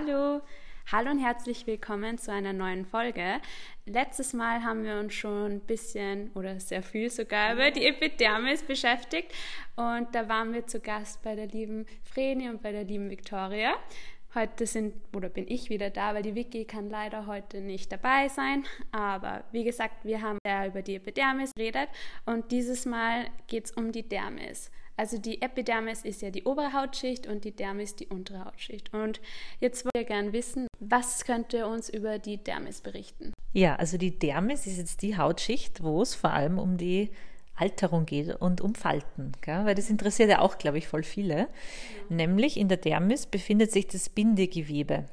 Hallo, hallo und herzlich willkommen zu einer neuen Folge. Letztes Mal haben wir uns schon ein bisschen oder sehr viel sogar über die Epidermis beschäftigt und da waren wir zu Gast bei der lieben Vreni und bei der lieben Victoria. Heute sind oder bin ich wieder da, weil die Vicky kann leider heute nicht dabei sein. Aber wie gesagt, wir haben ja über die Epidermis geredet und dieses Mal geht es um die Dermis. Also die Epidermis ist ja die obere Hautschicht und die Dermis die untere Hautschicht. Und jetzt wollen wir gerne wissen, was könnte uns über die Dermis berichten? Ja, also die Dermis ist jetzt die Hautschicht, wo es vor allem um die Alterung geht und um Falten, gell? weil das interessiert ja auch, glaube ich, voll viele. Ja. Nämlich in der Dermis befindet sich das Bindegewebe.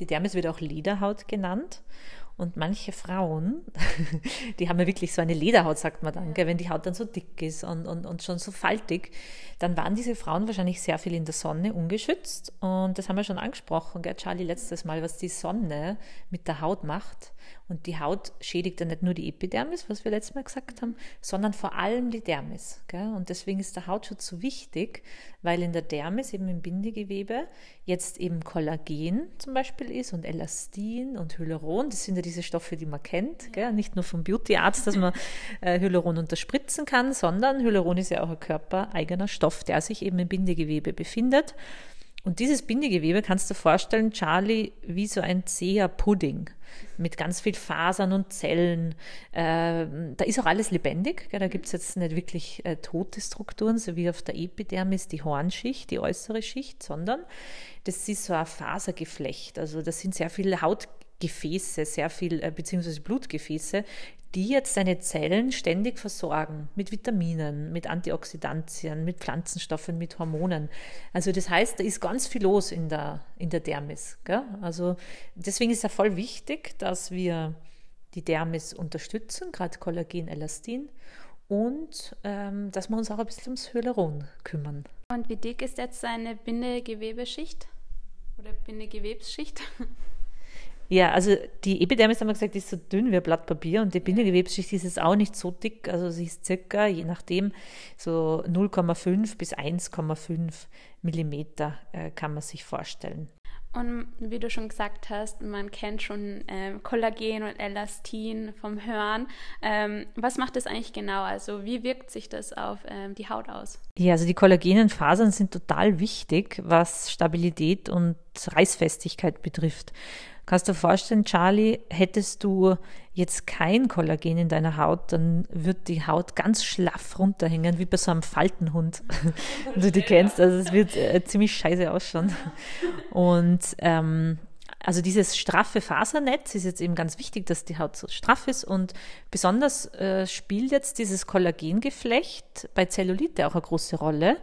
Die Dermis wird auch Lederhaut genannt und manche Frauen, die haben ja wirklich so eine Lederhaut, sagt man dann, gell? wenn die Haut dann so dick ist und, und, und schon so faltig, dann waren diese Frauen wahrscheinlich sehr viel in der Sonne ungeschützt. Und das haben wir schon angesprochen, gell, Charlie, letztes Mal, was die Sonne mit der Haut macht. Und die Haut schädigt ja nicht nur die Epidermis, was wir letztes Mal gesagt haben, sondern vor allem die Dermis. Gell? Und deswegen ist der Hautschutz so wichtig, weil in der Dermis, eben im Bindegewebe, jetzt eben Kollagen zum Beispiel ist und Elastin und Hyaluron. Das sind ja diese Stoffe, die man kennt. Gell? Nicht nur vom Beautyarzt, dass man äh, Hyaluron unterspritzen kann, sondern Hyaluron ist ja auch ein körpereigener Stoff, der sich eben im Bindegewebe befindet. Und dieses Bindegewebe kannst du vorstellen, Charlie, wie so ein zäher Pudding mit ganz viel Fasern und Zellen. Äh, da ist auch alles lebendig. Gell? Da gibt es jetzt nicht wirklich äh, tote Strukturen, so wie auf der Epidermis die Hornschicht, die äußere Schicht, sondern das ist so ein Fasergeflecht. Also das sind sehr viele Hautgefäße, sehr viel, äh, beziehungsweise Blutgefäße, die jetzt seine Zellen ständig versorgen mit Vitaminen, mit Antioxidantien, mit Pflanzenstoffen, mit Hormonen. Also das heißt, da ist ganz viel los in der, in der Dermis. Gell? Also deswegen ist es ja voll wichtig, dass wir die Dermis unterstützen, gerade Kollagen, Elastin und ähm, dass wir uns auch ein bisschen ums Hyaluron kümmern. Und wie dick ist jetzt seine Bindegewebeschicht oder Bindegewebsschicht? Ja, also die Epidermis haben wir gesagt, ist so dünn wie ein Blatt Papier und die Bindegewebsschicht ist jetzt auch nicht so dick. Also sie ist circa, je nachdem, so 0,5 bis 1,5 Millimeter äh, kann man sich vorstellen. Und wie du schon gesagt hast, man kennt schon ähm, Kollagen und Elastin vom Hören. Ähm, was macht das eigentlich genau? Also wie wirkt sich das auf ähm, die Haut aus? Ja, also die kollagenen Fasern sind total wichtig, was Stabilität und Reißfestigkeit betrifft. Kannst du dir vorstellen, Charlie, hättest du jetzt kein Kollagen in deiner Haut, dann wird die Haut ganz schlaff runterhängen, wie bei so einem Faltenhund, wenn du die kennst. Also es wird äh, ziemlich scheiße ausschauen. Und ähm, also dieses straffe Fasernetz ist jetzt eben ganz wichtig, dass die Haut so straff ist und besonders äh, spielt jetzt dieses Kollagengeflecht bei Zellulite auch eine große Rolle,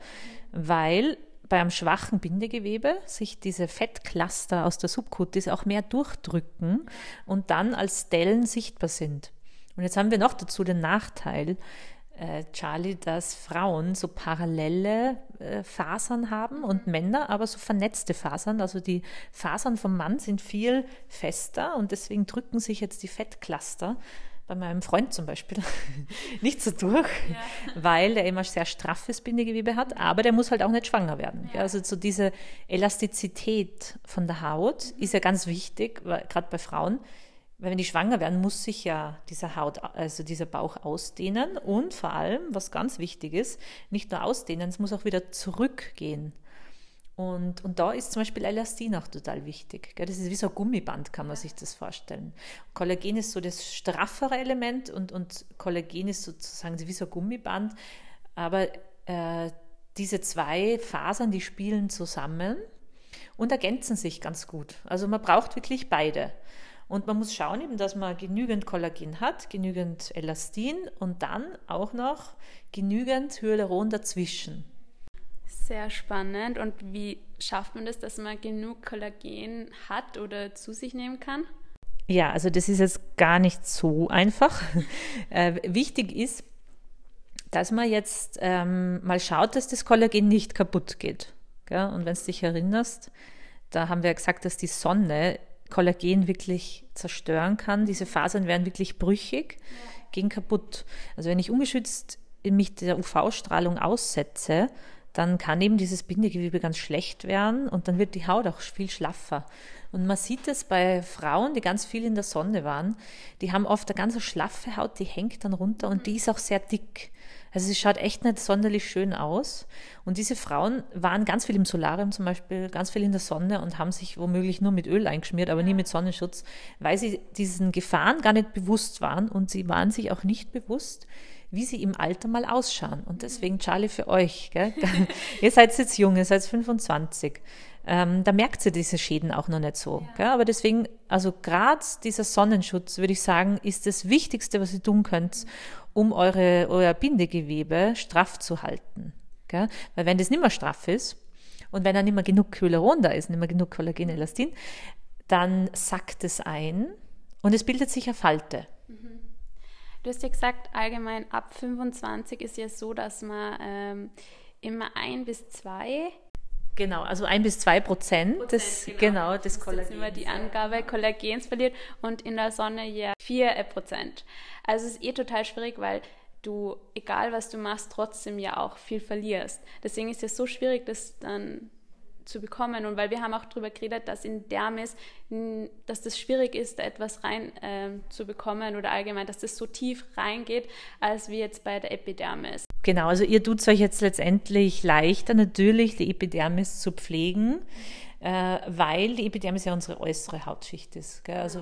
weil bei einem schwachen Bindegewebe sich diese Fettcluster aus der Subkutis auch mehr durchdrücken und dann als Dellen sichtbar sind. Und jetzt haben wir noch dazu den Nachteil, äh, Charlie, dass Frauen so parallele äh, Fasern haben und Männer aber so vernetzte Fasern. Also die Fasern vom Mann sind viel fester und deswegen drücken sich jetzt die Fettcluster bei meinem Freund zum Beispiel nicht so durch, ja. weil er immer sehr straffes Bindegewebe hat, aber der muss halt auch nicht schwanger werden. Ja. Also so diese Elastizität von der Haut mhm. ist ja ganz wichtig, gerade bei Frauen, weil wenn die schwanger werden, muss sich ja dieser Haut, also dieser Bauch ausdehnen und vor allem, was ganz wichtig ist, nicht nur ausdehnen, es muss auch wieder zurückgehen. Und, und da ist zum Beispiel Elastin auch total wichtig. Gell? Das ist wie so ein Gummiband, kann man sich das vorstellen. Kollagen ist so das straffere Element und, und Kollagen ist sozusagen wie so ein Gummiband. Aber äh, diese zwei Fasern, die spielen zusammen und ergänzen sich ganz gut. Also man braucht wirklich beide. Und man muss schauen, eben, dass man genügend Kollagen hat, genügend Elastin und dann auch noch genügend Hyaluron dazwischen. Sehr spannend. Und wie schafft man das, dass man genug Kollagen hat oder zu sich nehmen kann? Ja, also das ist jetzt gar nicht so einfach. äh, wichtig ist, dass man jetzt ähm, mal schaut, dass das Kollagen nicht kaputt geht. Gell? Und wenn du dich erinnerst, da haben wir gesagt, dass die Sonne Kollagen wirklich zerstören kann. Diese Fasern werden wirklich brüchig, gehen kaputt. Also wenn ich ungeschützt mich der UV-Strahlung aussetze, dann kann eben dieses Bindegewebe ganz schlecht werden und dann wird die Haut auch viel schlaffer. Und man sieht es bei Frauen, die ganz viel in der Sonne waren, die haben oft eine ganz schlaffe Haut, die hängt dann runter und die ist auch sehr dick. Also sie schaut echt nicht sonderlich schön aus. Und diese Frauen waren ganz viel im Solarium zum Beispiel, ganz viel in der Sonne und haben sich womöglich nur mit Öl eingeschmiert, aber nie mit Sonnenschutz, weil sie diesen Gefahren gar nicht bewusst waren und sie waren sich auch nicht bewusst, wie sie im Alter mal ausschauen. Und deswegen, Charlie, für euch, gell? ihr seid jetzt jung, ihr seid 25. Ähm, da merkt sie diese Schäden auch noch nicht so. Ja. Aber deswegen, also gerade dieser Sonnenschutz, würde ich sagen, ist das Wichtigste, was ihr tun könnt, um eure, euer Bindegewebe straff zu halten. Gell? Weil wenn das nicht mehr straff ist und wenn dann nicht mehr genug Hyaluron da ist, nicht mehr genug Kollagen, Elastin, dann sackt es ein und es bildet sich eine Falte. Mhm. Du hast ja gesagt, allgemein ab 25 ist ja so, dass man ähm, immer ein bis zwei Genau, also ein bis zwei Prozent, Prozent des, genau, genau des Kollagens. Das ist immer die Angabe, Kollagens verliert und in der Sonne ja vier Prozent. Also es ist eh total schwierig, weil du, egal was du machst, trotzdem ja auch viel verlierst. Deswegen ist es so schwierig, das dann zu bekommen. Und weil wir haben auch darüber geredet, dass in Dermis, dass das schwierig ist, da etwas rein äh, zu bekommen oder allgemein, dass das so tief reingeht, als wie jetzt bei der Epidermis. Genau, also ihr tut es euch jetzt letztendlich leichter, natürlich die Epidermis zu pflegen äh, weil die Epidermis ja unsere äußere Hautschicht ist. Gell? Also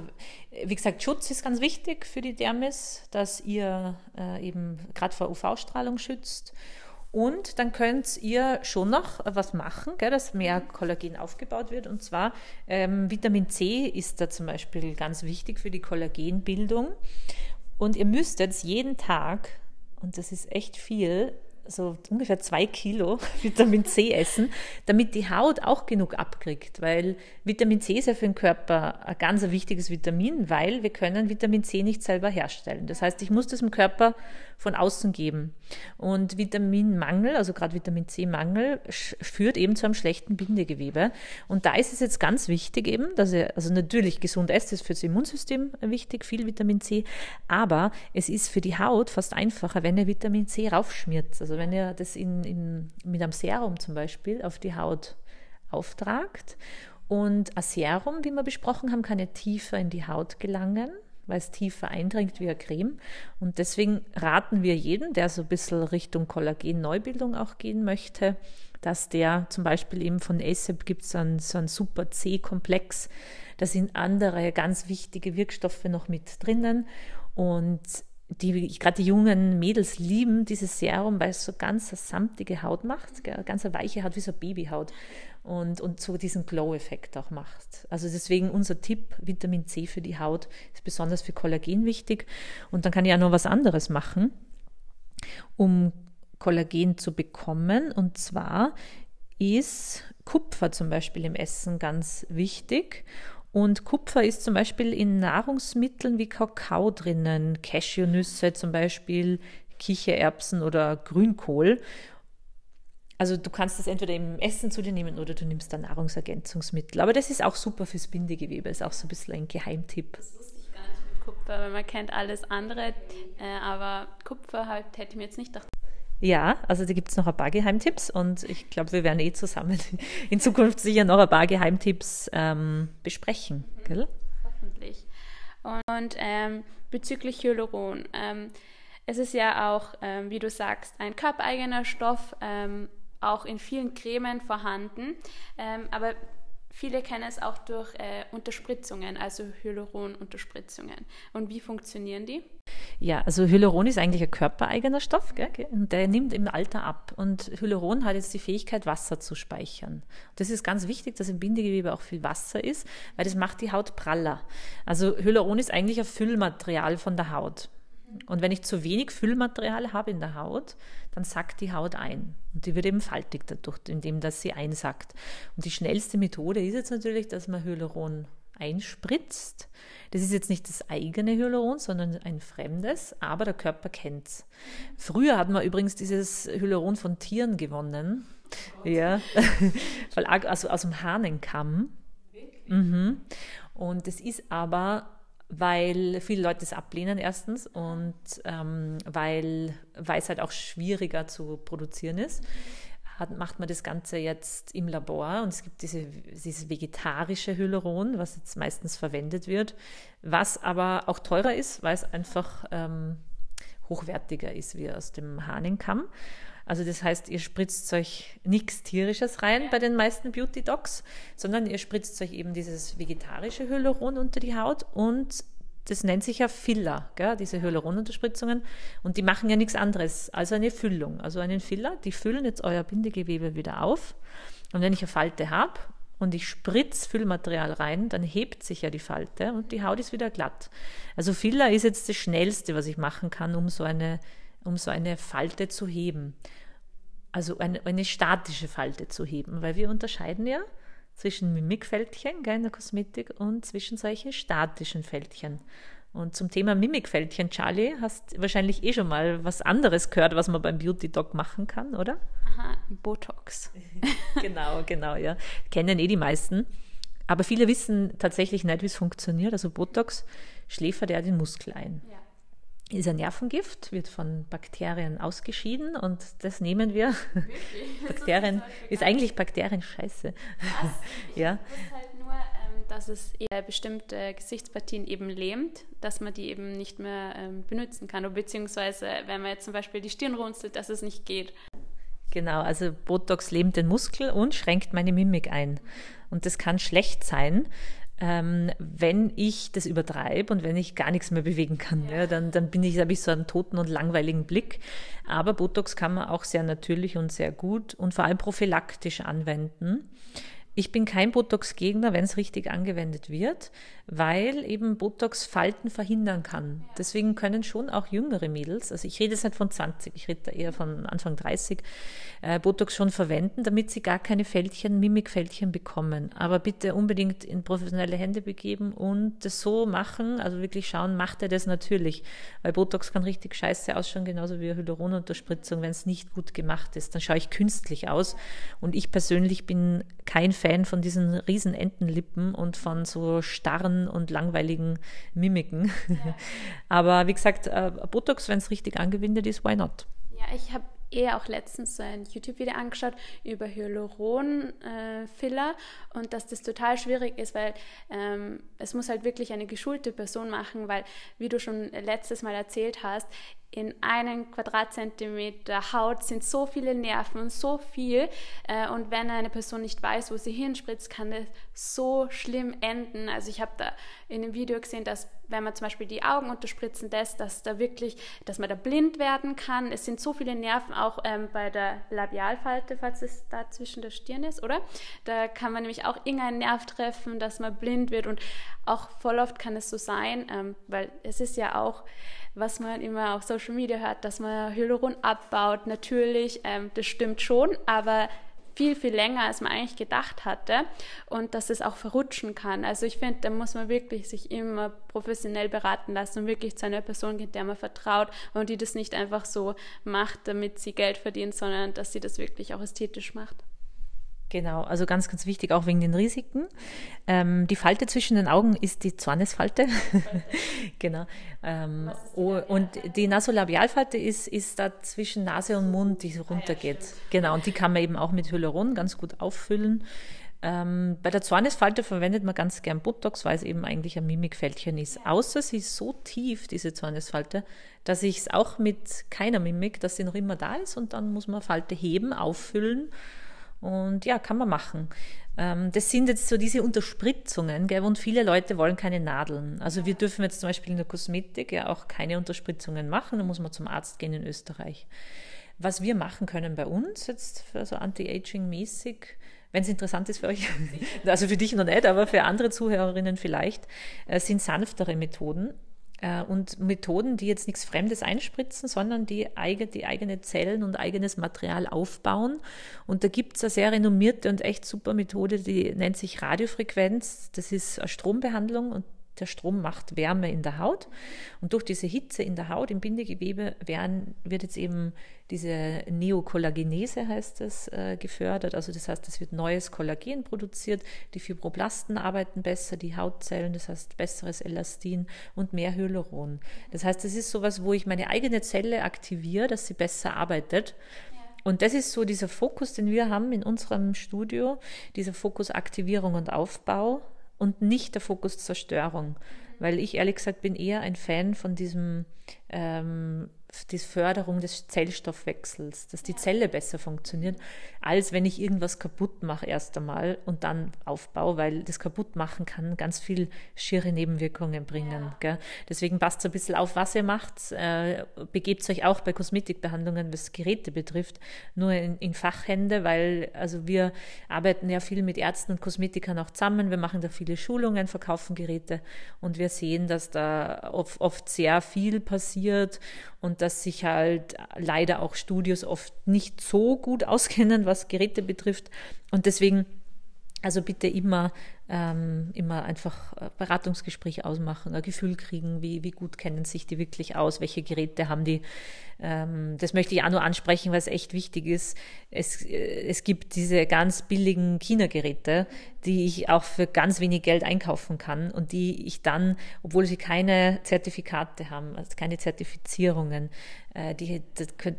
wie gesagt, Schutz ist ganz wichtig für die Dermis, dass ihr äh, eben gerade vor UV-Strahlung schützt und dann könnt ihr schon noch was machen, gell, dass mehr Kollagen aufgebaut wird. Und zwar ähm, Vitamin C ist da zum Beispiel ganz wichtig für die Kollagenbildung. Und ihr müsstet jeden Tag, und das ist echt viel, so ungefähr zwei Kilo Vitamin C essen, damit die Haut auch genug abkriegt, weil Vitamin C ist ja für den Körper ein ganz wichtiges Vitamin, weil wir können Vitamin C nicht selber herstellen. Das heißt, ich muss das im Körper von außen geben. Und Vitaminmangel, also gerade Vitamin C-Mangel, führt eben zu einem schlechten Bindegewebe. Und da ist es jetzt ganz wichtig eben, dass ihr, also natürlich gesund esst, ist für das Immunsystem wichtig, viel Vitamin C, aber es ist für die Haut fast einfacher, wenn ihr Vitamin C raufschmiert. Also wenn ihr das in, in, mit einem Serum zum Beispiel auf die Haut auftragt. Und ein Serum, wie wir besprochen haben, kann ja tiefer in die Haut gelangen weil es tiefer eindringt wie eine Creme. Und deswegen raten wir jeden, der so ein bisschen Richtung Kollagen-Neubildung auch gehen möchte, dass der zum Beispiel eben von ASAP gibt es so einen Super C-Komplex. Da sind andere ganz wichtige Wirkstoffe noch mit drinnen. Und die, gerade die jungen Mädels lieben dieses Serum, weil es so ganz eine samtige Haut macht, ganz eine weiche Haut, wie so eine Babyhaut und, und so diesen Glow-Effekt auch macht. Also deswegen unser Tipp, Vitamin C für die Haut ist besonders für Kollagen wichtig. Und dann kann ich auch noch was anderes machen, um Kollagen zu bekommen. Und zwar ist Kupfer zum Beispiel im Essen ganz wichtig. Und Kupfer ist zum Beispiel in Nahrungsmitteln wie Kakao drinnen, Cashewnüsse zum Beispiel, Kichererbsen oder Grünkohl. Also du kannst das entweder im Essen zu dir nehmen oder du nimmst dann Nahrungsergänzungsmittel. Aber das ist auch super fürs Bindegewebe, ist auch so ein bisschen ein Geheimtipp. Das wusste ich gar nicht mit Kupfer, weil man kennt alles andere, äh, aber Kupfer halt hätte ich mir jetzt nicht gedacht. Ja, also da gibt es noch ein paar Geheimtipps und ich glaube, wir werden eh zusammen in Zukunft sicher noch ein paar Geheimtipps ähm, besprechen. Mhm. Gell? Hoffentlich. Und ähm, bezüglich Hyaluron, ähm, es ist ja auch, ähm, wie du sagst, ein körpereigener Stoff, ähm, auch in vielen Cremen vorhanden. Ähm, aber Viele kennen es auch durch äh, Unterspritzungen, also Hyaluron-Unterspritzungen. Und wie funktionieren die? Ja, also Hyaluron ist eigentlich ein körpereigener Stoff gell? und der nimmt im Alter ab. Und Hyaluron hat jetzt die Fähigkeit, Wasser zu speichern. Das ist ganz wichtig, dass im Bindegewebe auch viel Wasser ist, weil das macht die Haut praller. Also Hyaluron ist eigentlich ein Füllmaterial von der Haut. Und wenn ich zu wenig Füllmaterial habe in der Haut, dann sackt die Haut ein. Und die wird eben faltig dadurch, indem das sie einsackt. Und die schnellste Methode ist jetzt natürlich, dass man Hyaluron einspritzt. Das ist jetzt nicht das eigene Hyaluron, sondern ein fremdes, aber der Körper kennt es. Früher hat man übrigens dieses Hyaluron von Tieren gewonnen. Oh ja, also aus dem Hahnenkamm. Mhm. Und es ist aber weil viele Leute es ablehnen erstens und ähm, weil, weil es halt auch schwieriger zu produzieren ist, hat, macht man das Ganze jetzt im Labor und es gibt diese, dieses vegetarische Hyaluron, was jetzt meistens verwendet wird, was aber auch teurer ist, weil es einfach ähm, hochwertiger ist wie aus dem Hahnenkamm. Also das heißt, ihr spritzt euch nichts Tierisches rein bei den meisten Beauty Docs, sondern ihr spritzt euch eben dieses vegetarische Hyaluron unter die Haut und das nennt sich ja Filler, gell, diese Hyaluronunterspritzungen. Und die machen ja nichts anderes als eine Füllung, also einen Filler. Die füllen jetzt euer Bindegewebe wieder auf. Und wenn ich eine Falte habe und ich spritze Füllmaterial rein, dann hebt sich ja die Falte und die Haut ist wieder glatt. Also Filler ist jetzt das Schnellste, was ich machen kann, um so eine um so eine Falte zu heben. Also eine, eine statische Falte zu heben, weil wir unterscheiden ja zwischen Mimikfältchen in der Kosmetik und zwischen solchen statischen Fältchen. Und zum Thema Mimikfältchen, Charlie, hast wahrscheinlich eh schon mal was anderes gehört, was man beim Beauty Dog machen kann, oder? Aha, Botox. genau, genau, ja. Kennen eh die meisten. Aber viele wissen tatsächlich nicht, wie es funktioniert. Also Botox schläfert ja den Muskel ein. Ja ist ein Nervengift, wird von Bakterien ausgeschieden und das nehmen wir. Bakterien ist, ist eigentlich Bakterien-Scheiße. ja. Halt nur, ähm, dass es eher bestimmte Gesichtspartien eben lähmt, dass man die eben nicht mehr ähm, benutzen kann. Oder beziehungsweise, wenn man jetzt zum Beispiel die Stirn runzelt, dass es nicht geht. Genau, also Botox lähmt den Muskel und schränkt meine Mimik ein. Und das kann schlecht sein, ähm, wenn ich das übertreibe und wenn ich gar nichts mehr bewegen kann, ja. ja dann, dann bin ich, habe ich so einen toten und langweiligen Blick. Aber Botox kann man auch sehr natürlich und sehr gut und vor allem prophylaktisch anwenden. Ich bin kein Botox-Gegner, wenn es richtig angewendet wird, weil eben Botox Falten verhindern kann. Deswegen können schon auch jüngere Mädels, also ich rede jetzt nicht von 20, ich rede da eher von Anfang 30, äh, Botox schon verwenden, damit sie gar keine Fältchen, Mimikfältchen bekommen. Aber bitte unbedingt in professionelle Hände begeben und das so machen, also wirklich schauen, macht er das natürlich. Weil Botox kann richtig scheiße ausschauen, genauso wie Hyaluronunterspritzung, wenn es nicht gut gemacht ist. Dann schaue ich künstlich aus und ich persönlich bin kein Fan von diesen riesen Entenlippen und von so starren und langweiligen Mimiken. Ja. Aber wie gesagt, äh, Botox, wenn es richtig angewendet ist, why not? Ja, ich habe eher auch letztens so ein YouTube-Video angeschaut über Hyaluron-Filler äh, und dass das total schwierig ist, weil ähm, es muss halt wirklich eine geschulte Person machen, weil, wie du schon letztes Mal erzählt hast, in einem Quadratzentimeter Haut sind so viele Nerven und so viel. Äh, und wenn eine Person nicht weiß, wo sie hinspritzt, kann das so schlimm enden. Also ich habe da in dem Video gesehen, dass wenn man zum Beispiel die Augen unterspritzen lässt, dass da wirklich, dass man da blind werden kann. Es sind so viele Nerven auch ähm, bei der Labialfalte, falls es da zwischen der Stirn ist, oder? Da kann man nämlich auch irgendeinen Nerv treffen, dass man blind wird. Und auch voll oft kann es so sein, ähm, weil es ist ja auch was man immer auf Social Media hört, dass man Hyaluron abbaut. Natürlich, ähm, das stimmt schon, aber viel, viel länger, als man eigentlich gedacht hatte und dass es auch verrutschen kann. Also ich finde, da muss man wirklich sich immer professionell beraten lassen und wirklich zu einer Person gehen, der man vertraut und die das nicht einfach so macht, damit sie Geld verdient, sondern dass sie das wirklich auch ästhetisch macht. Genau, also ganz, ganz wichtig, auch wegen den Risiken. Ähm, die Falte zwischen den Augen ist die Zornesfalte. genau. Ähm, oh, und die Nasolabialfalte ist, ist da zwischen Nase und Mund, die runtergeht. Ah, ja, genau, und die kann man eben auch mit Hyaluron ganz gut auffüllen. Ähm, bei der Zornesfalte verwendet man ganz gern Botox, weil es eben eigentlich ein Mimikfältchen ist. Außer sie ist so tief, diese Zornesfalte, dass ich es auch mit keiner Mimik, dass sie noch immer da ist und dann muss man Falte heben, auffüllen und ja, kann man machen. Ähm, das sind jetzt so diese Unterspritzungen, gell, und viele Leute wollen keine Nadeln. Also wir dürfen jetzt zum Beispiel in der Kosmetik ja auch keine Unterspritzungen machen, da muss man zum Arzt gehen in Österreich. Was wir machen können bei uns, jetzt für so Anti-Aging-mäßig, wenn es interessant ist für euch, also für dich noch nicht, aber für andere Zuhörerinnen vielleicht, äh, sind sanftere Methoden. Äh, und Methoden, die jetzt nichts Fremdes einspritzen, sondern die, eigene, die eigene Zellen und eigenes Material aufbauen. Und da gibt es eine sehr renommierte und echt super Methode, die nennt sich Radiofrequenz. Das ist eine Strombehandlung und der Strom macht Wärme in der Haut. Und durch diese Hitze in der Haut, im Bindegewebe, werden, wird jetzt eben diese Neokollagenese, heißt es, äh, gefördert. Also das heißt, es wird neues Kollagen produziert, die Fibroblasten arbeiten besser, die Hautzellen, das heißt besseres Elastin und mehr Hyaluron. Das heißt, das ist sowas, wo ich meine eigene Zelle aktiviere, dass sie besser arbeitet. Und das ist so dieser Fokus, den wir haben in unserem Studio, dieser Fokus Aktivierung und Aufbau und nicht der Fokus Zerstörung. Weil ich ehrlich gesagt bin eher ein Fan von diesem ähm, die Förderung des Zellstoffwechsels, dass die Zelle besser funktioniert, als wenn ich irgendwas kaputt mache erst einmal und dann aufbaue, weil das Kaputtmachen kann ganz viel schiere Nebenwirkungen bringen. Ja. Deswegen passt so ein bisschen auf, was ihr macht. Äh, begebt euch auch bei Kosmetikbehandlungen, was Geräte betrifft, nur in, in, Fachhände, weil also wir arbeiten ja viel mit Ärzten und Kosmetikern auch zusammen. Wir machen da viele Schulungen, verkaufen Geräte und wir sehen, dass da oft, oft sehr viel passiert und dass sich halt leider auch Studios oft nicht so gut auskennen, was Geräte betrifft. Und deswegen, also bitte immer ähm, immer einfach ein Beratungsgespräch ausmachen, ein Gefühl kriegen, wie, wie gut kennen sich die wirklich aus, welche Geräte haben die. Ähm, das möchte ich auch nur ansprechen, weil es echt wichtig ist. Es, äh, es gibt diese ganz billigen China-Geräte, die ich auch für ganz wenig Geld einkaufen kann und die ich dann, obwohl sie keine Zertifikate haben, also keine Zertifizierungen, äh, die,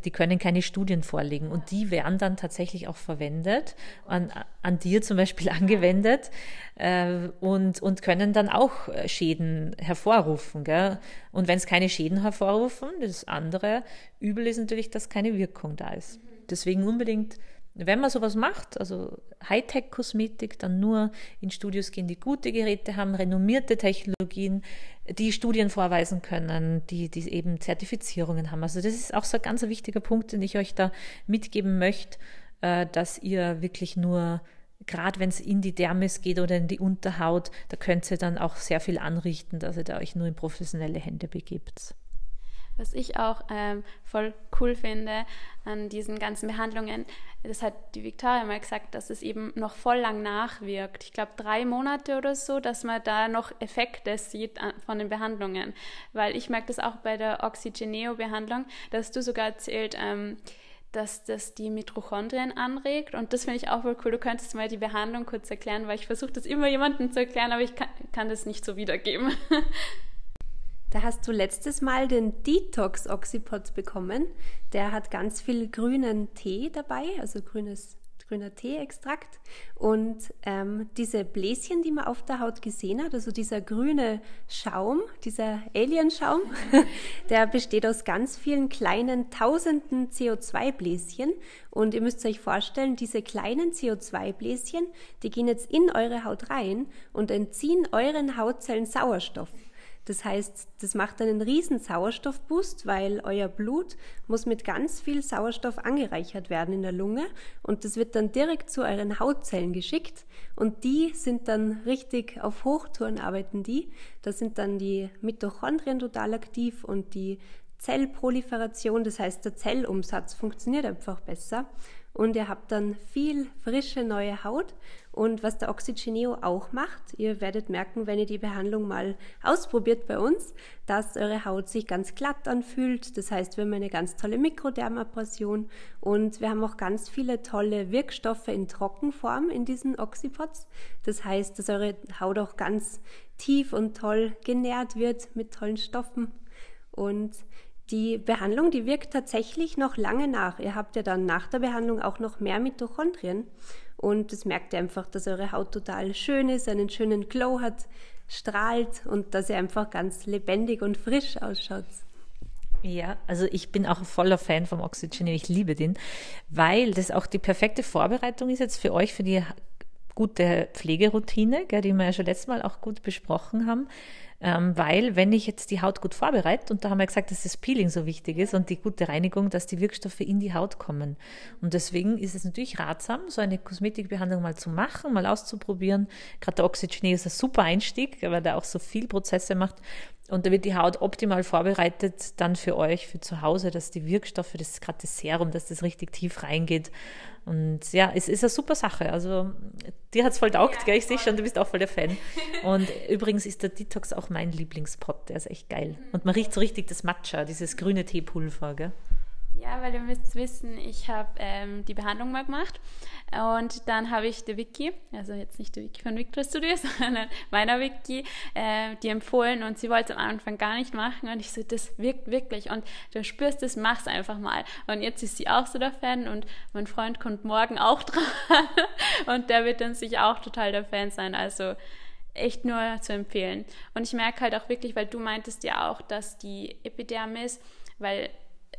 die können keine Studien vorlegen und die werden dann tatsächlich auch verwendet, an, an dir zum Beispiel angewendet äh, und, und können dann auch äh, Schäden hervorrufen. Gell? Und wenn es keine Schäden hervorrufen, das andere Übel ist natürlich, dass keine Wirkung da ist. Deswegen unbedingt, wenn man sowas macht, also Hightech-Kosmetik, dann nur in Studios gehen, die gute Geräte haben, renommierte Technologien, die Studien vorweisen können, die, die eben Zertifizierungen haben. Also das ist auch so ein ganz wichtiger Punkt, den ich euch da mitgeben möchte, äh, dass ihr wirklich nur gerade wenn es in die Dermis geht oder in die Unterhaut, da könnt ihr dann auch sehr viel anrichten, dass ihr da euch nur in professionelle Hände begebt. Was ich auch ähm, voll cool finde an diesen ganzen Behandlungen, das hat die Victoria mal gesagt, dass es eben noch voll lang nachwirkt. Ich glaube drei Monate oder so, dass man da noch Effekte sieht von den Behandlungen. Weil ich merke das auch bei der Oxygeneo-Behandlung, dass du sogar erzählt, ähm, dass das die Mitochondrien anregt. Und das finde ich auch wohl cool. Du könntest mal die Behandlung kurz erklären, weil ich versuche das immer jemandem zu erklären, aber ich kann, kann das nicht so wiedergeben. Da hast du letztes Mal den Detox Oxypod bekommen. Der hat ganz viel grünen Tee dabei, also grünes grüner Teeextrakt. Und ähm, diese Bläschen, die man auf der Haut gesehen hat, also dieser grüne Schaum, dieser Alienschaum, der besteht aus ganz vielen kleinen tausenden CO2-Bläschen. Und ihr müsst euch vorstellen, diese kleinen CO2-Bläschen, die gehen jetzt in eure Haut rein und entziehen euren Hautzellen Sauerstoff. Das heißt, das macht einen riesen Sauerstoffboost, weil euer Blut muss mit ganz viel Sauerstoff angereichert werden in der Lunge und das wird dann direkt zu euren Hautzellen geschickt und die sind dann richtig auf Hochtouren arbeiten die. Da sind dann die Mitochondrien total aktiv und die Zellproliferation, das heißt der Zellumsatz funktioniert einfach besser und ihr habt dann viel frische neue Haut. Und was der Oxygeneo auch macht, ihr werdet merken, wenn ihr die Behandlung mal ausprobiert bei uns, dass eure Haut sich ganz glatt anfühlt. Das heißt, wir haben eine ganz tolle Mikrodermabrasion und wir haben auch ganz viele tolle Wirkstoffe in Trockenform in diesen Oxypods. Das heißt, dass eure Haut auch ganz tief und toll genährt wird mit tollen Stoffen. Und die Behandlung, die wirkt tatsächlich noch lange nach. Ihr habt ja dann nach der Behandlung auch noch mehr Mitochondrien und das merkt ihr einfach, dass eure Haut total schön ist, einen schönen Glow hat, strahlt und dass ihr einfach ganz lebendig und frisch ausschaut. Ja, also ich bin auch voller Fan vom Oxygen, ich liebe den, weil das auch die perfekte Vorbereitung ist jetzt für euch, für die gute Pflegeroutine, die wir ja schon letztes Mal auch gut besprochen haben. Ähm, weil wenn ich jetzt die Haut gut vorbereite, und da haben wir gesagt, dass das Peeling so wichtig ist und die gute Reinigung, dass die Wirkstoffe in die Haut kommen. Und deswegen ist es natürlich ratsam, so eine Kosmetikbehandlung mal zu machen, mal auszuprobieren. Gerade der Oxygenee ist ein super Einstieg, weil der auch so viel Prozesse macht. Und da wird die Haut optimal vorbereitet dann für euch, für zu Hause, dass die Wirkstoffe, das ist gerade das Serum, dass das richtig tief reingeht. Und ja, es ist eine super Sache. Also dir hat es voll taugt, ja, gell? Ich sehe schon, du bist auch voll der Fan. Und übrigens ist der Detox auch mein Lieblingspot, der ist echt geil. Und man riecht so richtig das Matcha, dieses grüne Teepulver, gell? Ja, weil ihr müsst wissen, ich habe ähm, die Behandlung mal gemacht. Und dann habe ich der Vicky, also jetzt nicht der Vicky von Victor Studios, sondern meiner Vicky, äh, die empfohlen und sie wollte es am Anfang gar nicht machen. Und ich so, das wirkt wirklich. Und du spürst es, mach's einfach mal. Und jetzt ist sie auch so der Fan und mein Freund kommt morgen auch dran. Und der wird dann sicher auch total der Fan sein, also echt nur zu empfehlen. Und ich merke halt auch wirklich, weil du meintest ja auch, dass die Epidermis, weil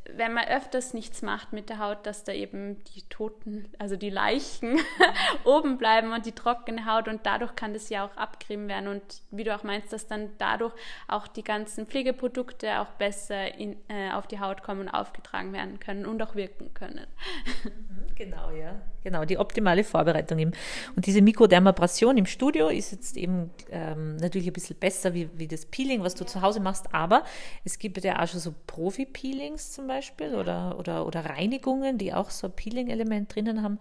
wenn man öfters nichts macht mit der Haut, dass da eben die Toten, also die Leichen oben bleiben und die trockene Haut und dadurch kann das ja auch abgerieben werden und wie du auch meinst, dass dann dadurch auch die ganzen Pflegeprodukte auch besser in, äh, auf die Haut kommen und aufgetragen werden können und auch wirken können. Mhm, genau, ja. Genau, die optimale Vorbereitung eben. Und diese Mikrodermabrasion im Studio ist jetzt eben ähm, natürlich ein bisschen besser wie, wie das Peeling, was du ja. zu Hause machst, aber es gibt ja auch schon so Profi-Peelings zum Beispiel oder, oder, oder Reinigungen, die auch so ein Peeling-Element drinnen haben.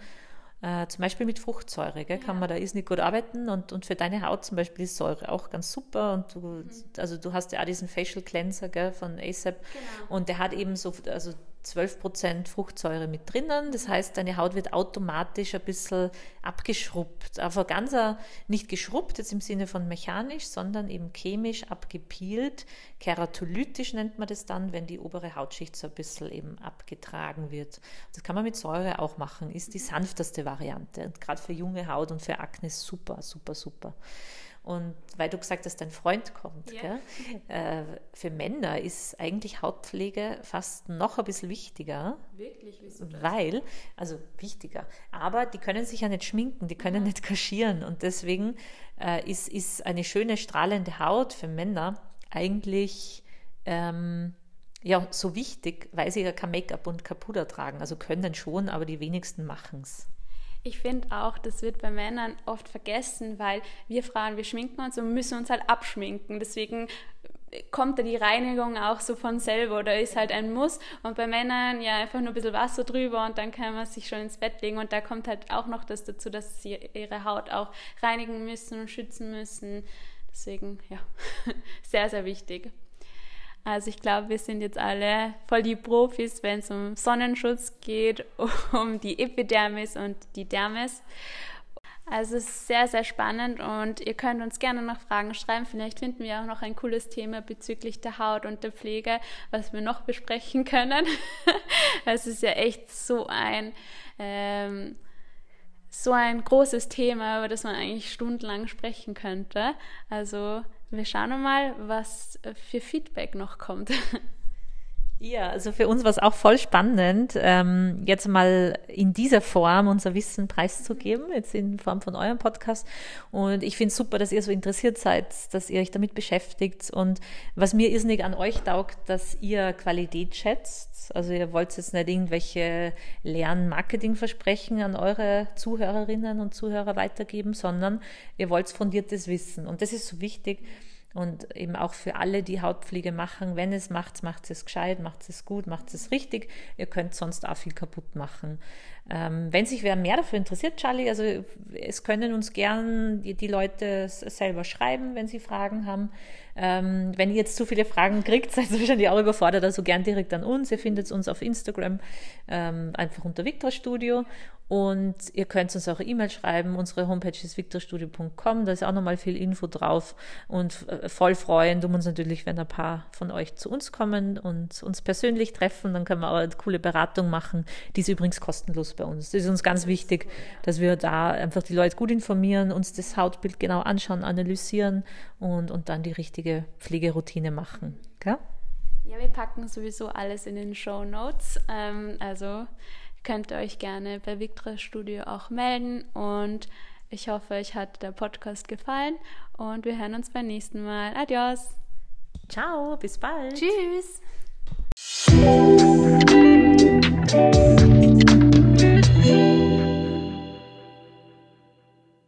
Äh, zum Beispiel mit Fruchtsäure gell, kann man da ist nicht gut arbeiten und, und für deine Haut zum Beispiel ist Säure auch ganz super und du, mhm. also du hast ja auch diesen Facial Cleanser gell, von ASAP genau. und der hat eben so, also 12% Fruchtsäure mit drinnen. Das heißt, deine Haut wird automatisch ein bisschen abgeschrubbt. Aber ganz nicht geschrubbt, jetzt im Sinne von mechanisch, sondern eben chemisch abgepielt. Keratolytisch nennt man das dann, wenn die obere Hautschicht so ein bisschen eben abgetragen wird. Das kann man mit Säure auch machen, ist die sanfteste Variante. Und gerade für junge Haut und für Akne super, super, super. Und weil du gesagt hast, dein Freund kommt, ja. äh, für Männer ist eigentlich Hautpflege fast noch ein bisschen wichtiger. Wirklich? Wieso das? Weil, also wichtiger, aber die können sich ja nicht schminken, die können ja. nicht kaschieren und deswegen äh, ist, ist eine schöne strahlende Haut für Männer eigentlich ähm, ja, so wichtig, weil sie ja kein Make-up und kein Puder tragen. Also können schon, aber die wenigsten machen es. Ich finde auch, das wird bei Männern oft vergessen, weil wir Frauen, wir schminken uns und müssen uns halt abschminken. Deswegen kommt da die Reinigung auch so von selber oder ist halt ein Muss. Und bei Männern ja einfach nur ein bisschen Wasser drüber und dann kann man sich schon ins Bett legen. Und da kommt halt auch noch das dazu, dass sie ihre Haut auch reinigen müssen und schützen müssen. Deswegen, ja, sehr, sehr wichtig. Also ich glaube, wir sind jetzt alle voll die Profis, wenn es um Sonnenschutz geht, um die Epidermis und die Dermis. Also es ist sehr, sehr spannend und ihr könnt uns gerne noch Fragen schreiben. Vielleicht finden wir auch noch ein cooles Thema bezüglich der Haut und der Pflege, was wir noch besprechen können. es ist ja echt so ein ähm, so ein großes Thema, über das man eigentlich stundenlang sprechen könnte. Also wir schauen mal, was für Feedback noch kommt. Ja, also für uns war es auch voll spannend, ähm, jetzt mal in dieser Form unser Wissen preiszugeben, jetzt in Form von eurem Podcast. Und ich finde es super, dass ihr so interessiert seid, dass ihr euch damit beschäftigt. Und was mir irrsinnig an euch taugt, dass ihr Qualität schätzt. Also ihr wollt jetzt nicht irgendwelche leeren Marketingversprechen an eure Zuhörerinnen und Zuhörer weitergeben, sondern ihr wollt fundiertes Wissen. Und das ist so wichtig und eben auch für alle, die Hautpflege machen, wenn es macht, macht es gescheit, macht es gut, macht es richtig. Ihr könnt sonst auch viel kaputt machen. Ähm, wenn sich wer mehr dafür interessiert, Charlie, also es können uns gern die, die Leute selber schreiben, wenn sie Fragen haben. Ähm, wenn ihr jetzt zu viele Fragen kriegt, seid ihr wahrscheinlich auch überfordert, also gern direkt an uns. Ihr findet uns auf Instagram ähm, einfach unter Victor Studio und ihr könnt uns auch E-Mail schreiben. Unsere Homepage ist victorstudio.com, da ist auch nochmal viel Info drauf und äh, voll freuen tun uns natürlich, wenn ein paar von euch zu uns kommen und uns persönlich treffen. Dann können wir auch eine coole Beratung machen. Die ist übrigens kostenlos bei uns. Das ist uns ganz wichtig, dass wir da einfach die Leute gut informieren, uns das Hautbild genau anschauen, analysieren und, und dann die richtige Pflegeroutine machen. Gell? Ja, wir packen sowieso alles in den Show Notes. Ähm, also könnt ihr euch gerne bei Victra Studio auch melden und ich hoffe, euch hat der Podcast gefallen und wir hören uns beim nächsten Mal. Adios. Ciao, bis bald. Tschüss. Bye.